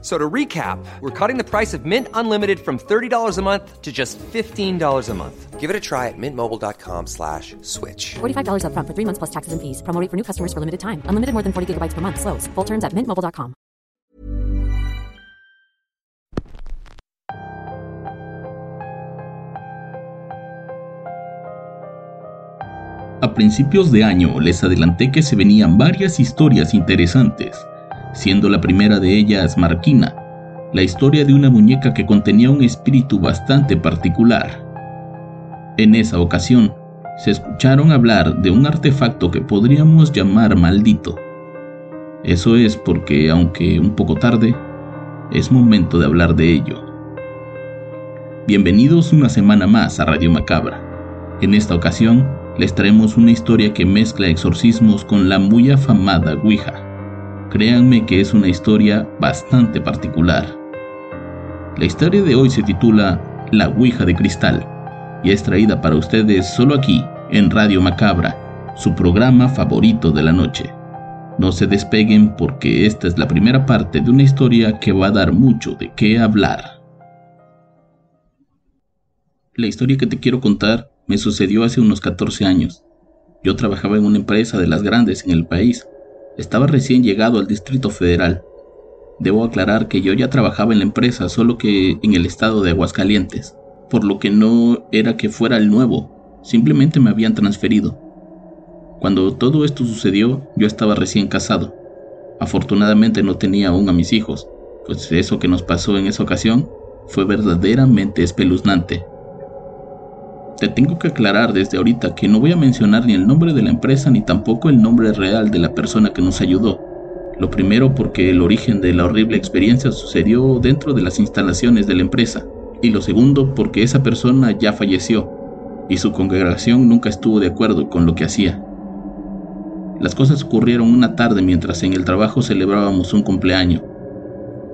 So to recap, we're cutting the price of Mint Unlimited from $30 a month to just $15 a month. Give it a try at mintmobile.com slash switch. $45 upfront for three months plus taxes and fees. Promo rate for new customers for limited time. Unlimited more than 40 gigabytes per month. Slows. Full terms at mintmobile.com. A principios de año les adelanté que se venían varias historias interesantes, siendo la primera de ellas Marquina, la historia de una muñeca que contenía un espíritu bastante particular. En esa ocasión, se escucharon hablar de un artefacto que podríamos llamar maldito. Eso es porque, aunque un poco tarde, es momento de hablar de ello. Bienvenidos una semana más a Radio Macabra. En esta ocasión, les traemos una historia que mezcla exorcismos con la muy afamada Ouija. Créanme que es una historia bastante particular. La historia de hoy se titula La Ouija de Cristal y es traída para ustedes solo aquí, en Radio Macabra, su programa favorito de la noche. No se despeguen porque esta es la primera parte de una historia que va a dar mucho de qué hablar. La historia que te quiero contar me sucedió hace unos 14 años. Yo trabajaba en una empresa de las grandes en el país. Estaba recién llegado al Distrito Federal. Debo aclarar que yo ya trabajaba en la empresa, solo que en el estado de Aguascalientes, por lo que no era que fuera el nuevo, simplemente me habían transferido. Cuando todo esto sucedió, yo estaba recién casado. Afortunadamente no tenía aún a mis hijos, pues eso que nos pasó en esa ocasión fue verdaderamente espeluznante. Te tengo que aclarar desde ahorita que no voy a mencionar ni el nombre de la empresa ni tampoco el nombre real de la persona que nos ayudó. Lo primero porque el origen de la horrible experiencia sucedió dentro de las instalaciones de la empresa. Y lo segundo porque esa persona ya falleció y su congregación nunca estuvo de acuerdo con lo que hacía. Las cosas ocurrieron una tarde mientras en el trabajo celebrábamos un cumpleaños.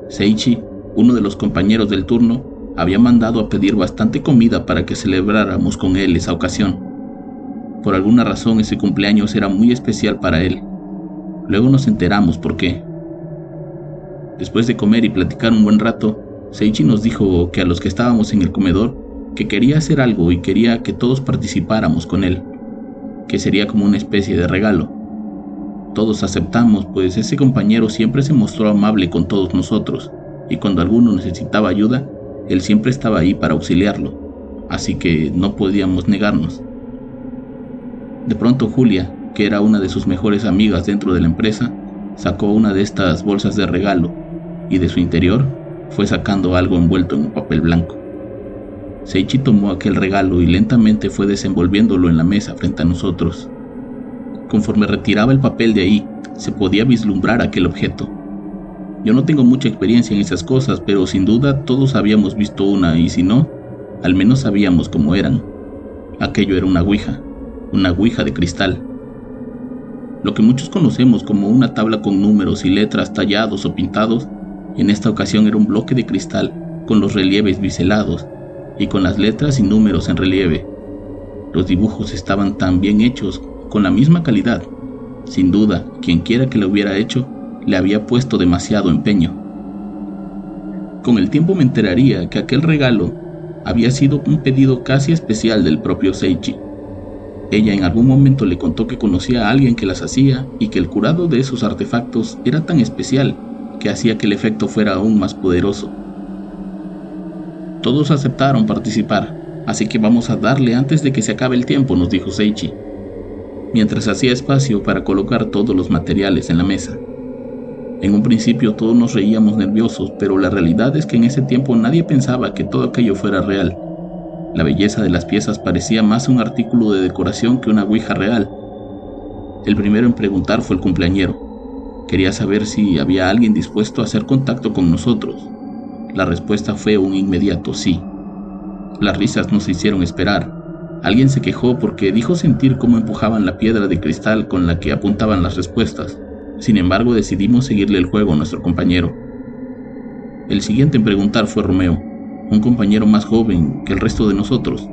Seichi, uno de los compañeros del turno, había mandado a pedir bastante comida para que celebráramos con él esa ocasión. Por alguna razón ese cumpleaños era muy especial para él. Luego nos enteramos por qué. Después de comer y platicar un buen rato, Seichi nos dijo que a los que estábamos en el comedor, que quería hacer algo y quería que todos participáramos con él, que sería como una especie de regalo. Todos aceptamos, pues ese compañero siempre se mostró amable con todos nosotros, y cuando alguno necesitaba ayuda, él siempre estaba ahí para auxiliarlo, así que no podíamos negarnos. De pronto Julia, que era una de sus mejores amigas dentro de la empresa, sacó una de estas bolsas de regalo y de su interior fue sacando algo envuelto en un papel blanco. Seichi tomó aquel regalo y lentamente fue desenvolviéndolo en la mesa frente a nosotros. Conforme retiraba el papel de ahí, se podía vislumbrar aquel objeto, yo no tengo mucha experiencia en esas cosas, pero sin duda todos habíamos visto una y si no, al menos sabíamos cómo eran. Aquello era una ouija, una ouija de cristal. Lo que muchos conocemos como una tabla con números y letras tallados o pintados, en esta ocasión era un bloque de cristal con los relieves biselados y con las letras y números en relieve. Los dibujos estaban tan bien hechos, con la misma calidad. Sin duda, quien quiera que lo hubiera hecho, le había puesto demasiado empeño. Con el tiempo me enteraría que aquel regalo había sido un pedido casi especial del propio Seichi. Ella en algún momento le contó que conocía a alguien que las hacía y que el curado de esos artefactos era tan especial que hacía que el efecto fuera aún más poderoso. Todos aceptaron participar, así que vamos a darle antes de que se acabe el tiempo, nos dijo Seichi, mientras hacía espacio para colocar todos los materiales en la mesa. En un principio todos nos reíamos nerviosos, pero la realidad es que en ese tiempo nadie pensaba que todo aquello fuera real. La belleza de las piezas parecía más un artículo de decoración que una ouija real. El primero en preguntar fue el cumpleañero. Quería saber si había alguien dispuesto a hacer contacto con nosotros. La respuesta fue un inmediato sí. Las risas nos hicieron esperar. Alguien se quejó porque dijo sentir cómo empujaban la piedra de cristal con la que apuntaban las respuestas. Sin embargo, decidimos seguirle el juego a nuestro compañero. El siguiente en preguntar fue Romeo, un compañero más joven que el resto de nosotros,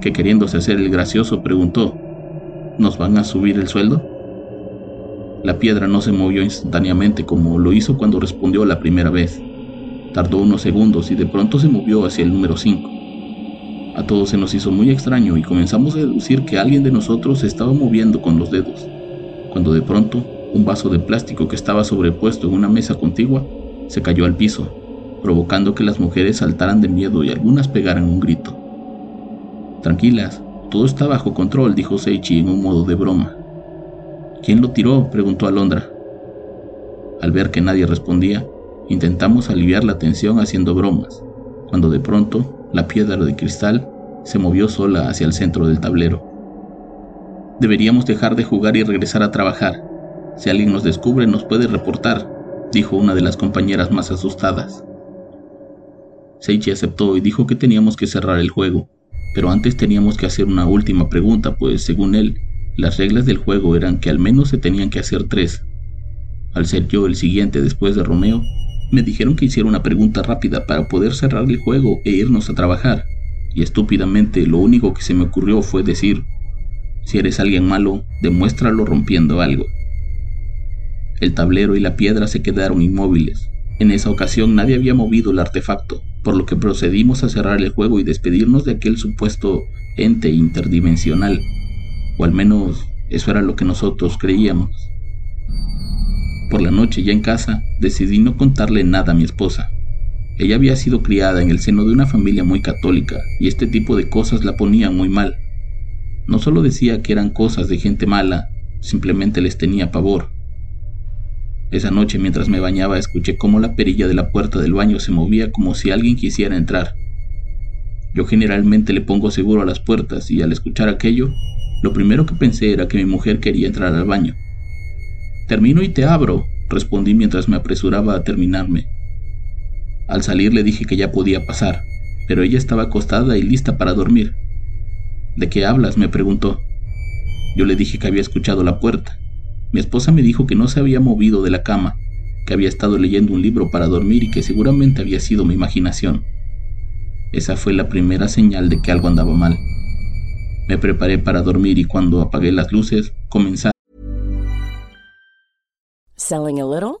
que queriéndose hacer el gracioso preguntó, ¿nos van a subir el sueldo? La piedra no se movió instantáneamente como lo hizo cuando respondió la primera vez. Tardó unos segundos y de pronto se movió hacia el número 5. A todos se nos hizo muy extraño y comenzamos a deducir que alguien de nosotros estaba moviendo con los dedos, cuando de pronto un vaso de plástico que estaba sobrepuesto en una mesa contigua se cayó al piso, provocando que las mujeres saltaran de miedo y algunas pegaran un grito. Tranquilas, todo está bajo control, dijo Seichi en un modo de broma. ¿Quién lo tiró? preguntó Alondra. Al ver que nadie respondía, intentamos aliviar la tensión haciendo bromas, cuando de pronto la piedra de cristal se movió sola hacia el centro del tablero. Deberíamos dejar de jugar y regresar a trabajar. Si alguien nos descubre nos puede reportar, dijo una de las compañeras más asustadas. Seichi aceptó y dijo que teníamos que cerrar el juego, pero antes teníamos que hacer una última pregunta, pues según él, las reglas del juego eran que al menos se tenían que hacer tres. Al ser yo el siguiente después de Romeo, me dijeron que hiciera una pregunta rápida para poder cerrar el juego e irnos a trabajar, y estúpidamente lo único que se me ocurrió fue decir, si eres alguien malo, demuéstralo rompiendo algo. El tablero y la piedra se quedaron inmóviles. En esa ocasión nadie había movido el artefacto, por lo que procedimos a cerrar el juego y despedirnos de aquel supuesto ente interdimensional, o al menos eso era lo que nosotros creíamos. Por la noche, ya en casa, decidí no contarle nada a mi esposa. Ella había sido criada en el seno de una familia muy católica y este tipo de cosas la ponían muy mal. No solo decía que eran cosas de gente mala, simplemente les tenía pavor. Esa noche mientras me bañaba escuché cómo la perilla de la puerta del baño se movía como si alguien quisiera entrar. Yo generalmente le pongo seguro a las puertas y al escuchar aquello, lo primero que pensé era que mi mujer quería entrar al baño. Termino y te abro, respondí mientras me apresuraba a terminarme. Al salir le dije que ya podía pasar, pero ella estaba acostada y lista para dormir. ¿De qué hablas? me preguntó. Yo le dije que había escuchado la puerta. Mi esposa me dijo que no se había movido de la cama, que había estado leyendo un libro para dormir y que seguramente había sido mi imaginación. Esa fue la primera señal de que algo andaba mal. Me preparé para dormir y cuando apagué las luces Selling a?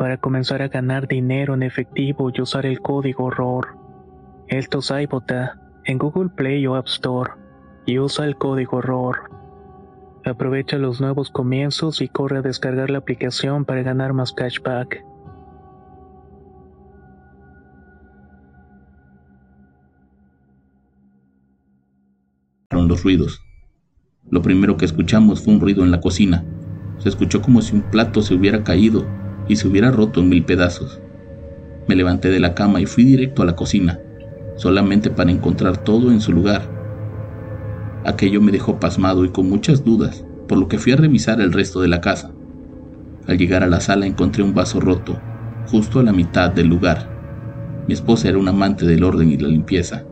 para comenzar a ganar dinero en efectivo y usar el código ROR. Esto es iBota en Google Play o App Store y usa el código ROR. Aprovecha los nuevos comienzos y corre a descargar la aplicación para ganar más cashback. los ruidos. Lo primero que escuchamos fue un ruido en la cocina. Se escuchó como si un plato se hubiera caído y se hubiera roto en mil pedazos. Me levanté de la cama y fui directo a la cocina, solamente para encontrar todo en su lugar. Aquello me dejó pasmado y con muchas dudas, por lo que fui a revisar el resto de la casa. Al llegar a la sala encontré un vaso roto, justo a la mitad del lugar. Mi esposa era un amante del orden y la limpieza.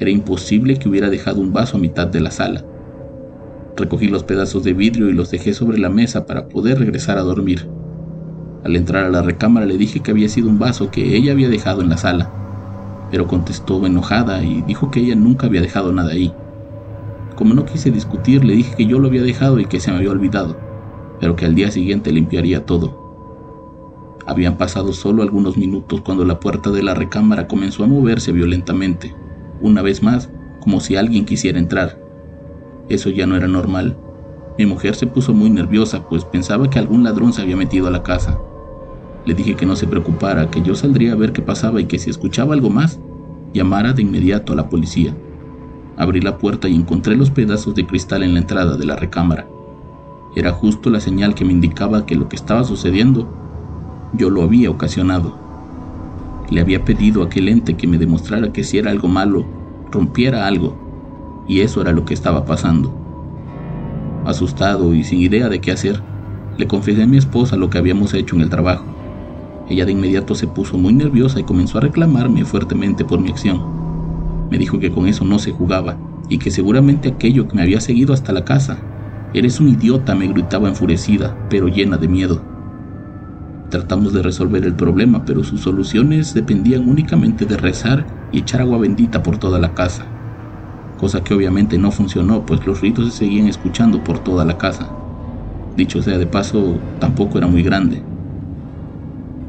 Era imposible que hubiera dejado un vaso a mitad de la sala. Recogí los pedazos de vidrio y los dejé sobre la mesa para poder regresar a dormir. Al entrar a la recámara le dije que había sido un vaso que ella había dejado en la sala, pero contestó enojada y dijo que ella nunca había dejado nada ahí. Como no quise discutir, le dije que yo lo había dejado y que se me había olvidado, pero que al día siguiente limpiaría todo. Habían pasado solo algunos minutos cuando la puerta de la recámara comenzó a moverse violentamente, una vez más, como si alguien quisiera entrar. Eso ya no era normal. Mi mujer se puso muy nerviosa, pues pensaba que algún ladrón se había metido a la casa. Le dije que no se preocupara, que yo saldría a ver qué pasaba y que si escuchaba algo más, llamara de inmediato a la policía. Abrí la puerta y encontré los pedazos de cristal en la entrada de la recámara. Era justo la señal que me indicaba que lo que estaba sucediendo yo lo había ocasionado. Le había pedido a aquel ente que me demostrara que si era algo malo, rompiera algo, y eso era lo que estaba pasando. Asustado y sin idea de qué hacer, le confesé a mi esposa lo que habíamos hecho en el trabajo. Ella de inmediato se puso muy nerviosa y comenzó a reclamarme fuertemente por mi acción. Me dijo que con eso no se jugaba y que seguramente aquello que me había seguido hasta la casa. Eres un idiota, me gritaba enfurecida, pero llena de miedo. Tratamos de resolver el problema, pero sus soluciones dependían únicamente de rezar y echar agua bendita por toda la casa cosa que obviamente no funcionó, pues los ritos se seguían escuchando por toda la casa. Dicho sea de paso, tampoco era muy grande.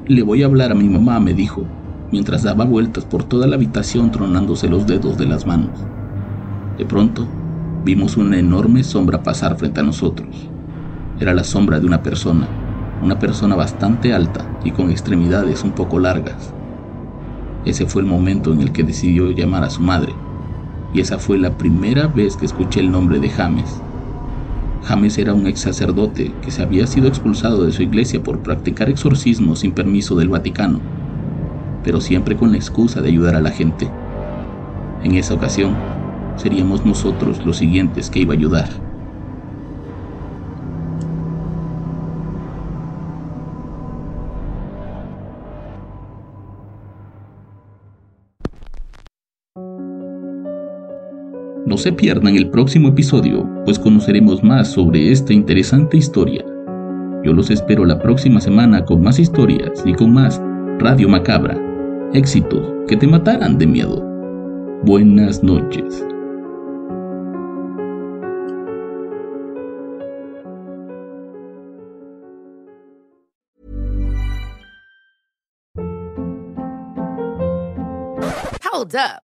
Le voy a hablar a mi mamá, me dijo, mientras daba vueltas por toda la habitación tronándose los dedos de las manos. De pronto, vimos una enorme sombra pasar frente a nosotros. Era la sombra de una persona, una persona bastante alta y con extremidades un poco largas. Ese fue el momento en el que decidió llamar a su madre y esa fue la primera vez que escuché el nombre de James. James era un ex sacerdote que se había sido expulsado de su iglesia por practicar exorcismos sin permiso del Vaticano, pero siempre con la excusa de ayudar a la gente. En esa ocasión, seríamos nosotros los siguientes que iba a ayudar. No se pierdan el próximo episodio, pues conoceremos más sobre esta interesante historia. Yo los espero la próxima semana con más historias y con más Radio Macabra. Éxitos que te matarán de miedo. Buenas noches. Hold up.